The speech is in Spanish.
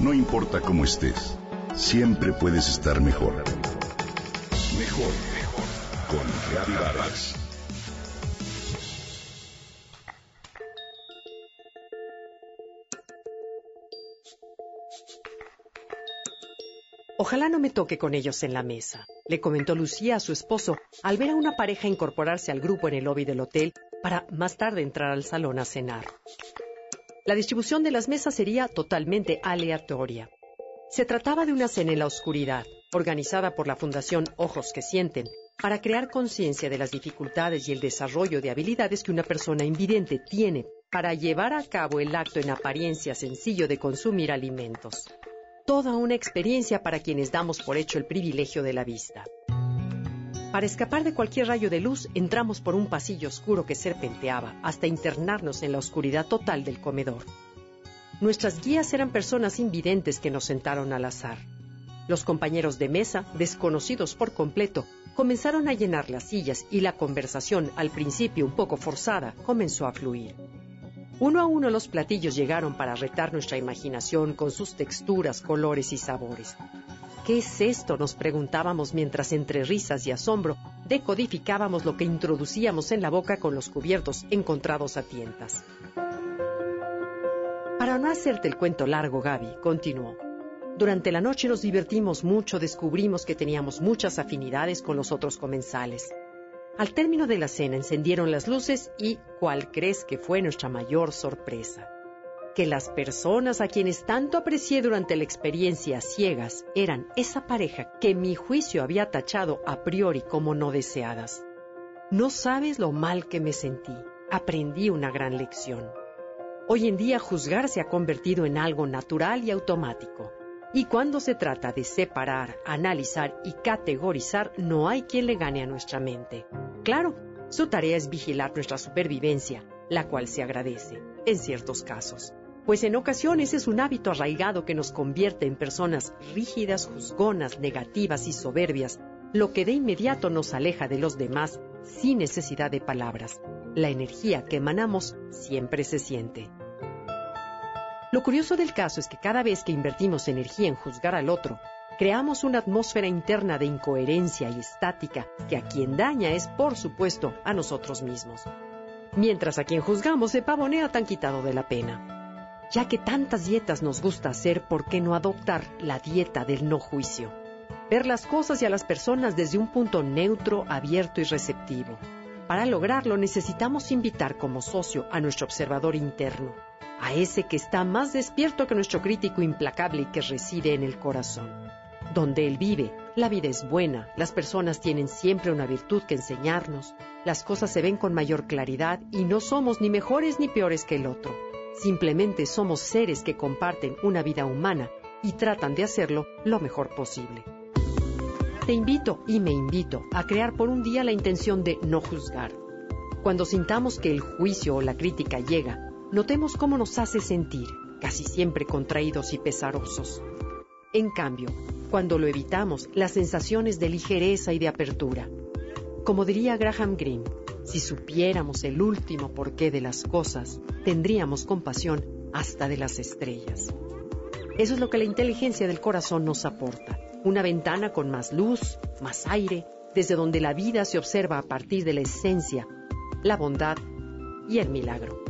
No importa cómo estés, siempre puedes estar mejor. Mejor, mejor. Con Reavivadas. Ojalá no me toque con ellos en la mesa, le comentó Lucía a su esposo al ver a una pareja incorporarse al grupo en el lobby del hotel para más tarde entrar al salón a cenar. La distribución de las mesas sería totalmente aleatoria. Se trataba de una cena en la oscuridad, organizada por la Fundación Ojos que Sienten, para crear conciencia de las dificultades y el desarrollo de habilidades que una persona invidente tiene para llevar a cabo el acto en apariencia sencillo de consumir alimentos toda una experiencia para quienes damos por hecho el privilegio de la vista. Para escapar de cualquier rayo de luz, entramos por un pasillo oscuro que serpenteaba hasta internarnos en la oscuridad total del comedor. Nuestras guías eran personas invidentes que nos sentaron al azar. Los compañeros de mesa, desconocidos por completo, comenzaron a llenar las sillas y la conversación, al principio un poco forzada, comenzó a fluir. Uno a uno los platillos llegaron para retar nuestra imaginación con sus texturas, colores y sabores. ¿Qué es esto? nos preguntábamos mientras entre risas y asombro decodificábamos lo que introducíamos en la boca con los cubiertos encontrados a tientas. Para no hacerte el cuento largo, Gaby, continuó. Durante la noche nos divertimos mucho, descubrimos que teníamos muchas afinidades con los otros comensales. Al término de la cena encendieron las luces y ¿cuál crees que fue nuestra mayor sorpresa? Que las personas a quienes tanto aprecié durante la experiencia ciegas eran esa pareja que mi juicio había tachado a priori como no deseadas. No sabes lo mal que me sentí. Aprendí una gran lección. Hoy en día juzgar se ha convertido en algo natural y automático. Y cuando se trata de separar, analizar y categorizar, no hay quien le gane a nuestra mente. Claro, su tarea es vigilar nuestra supervivencia, la cual se agradece, en ciertos casos. Pues en ocasiones es un hábito arraigado que nos convierte en personas rígidas, juzgonas, negativas y soberbias, lo que de inmediato nos aleja de los demás sin necesidad de palabras. La energía que emanamos siempre se siente. Lo curioso del caso es que cada vez que invertimos energía en juzgar al otro, creamos una atmósfera interna de incoherencia y estática que a quien daña es, por supuesto, a nosotros mismos. Mientras a quien juzgamos se pavonea tan quitado de la pena. Ya que tantas dietas nos gusta hacer, ¿por qué no adoptar la dieta del no juicio? Ver las cosas y a las personas desde un punto neutro, abierto y receptivo. Para lograrlo necesitamos invitar como socio a nuestro observador interno, a ese que está más despierto que nuestro crítico implacable y que reside en el corazón. Donde Él vive, la vida es buena, las personas tienen siempre una virtud que enseñarnos, las cosas se ven con mayor claridad y no somos ni mejores ni peores que el otro. Simplemente somos seres que comparten una vida humana y tratan de hacerlo lo mejor posible. Te invito y me invito a crear por un día la intención de no juzgar. Cuando sintamos que el juicio o la crítica llega, Notemos cómo nos hace sentir, casi siempre contraídos y pesarosos. En cambio, cuando lo evitamos, las sensaciones de ligereza y de apertura. Como diría Graham Greene, si supiéramos el último porqué de las cosas, tendríamos compasión hasta de las estrellas. Eso es lo que la inteligencia del corazón nos aporta. Una ventana con más luz, más aire, desde donde la vida se observa a partir de la esencia, la bondad y el milagro.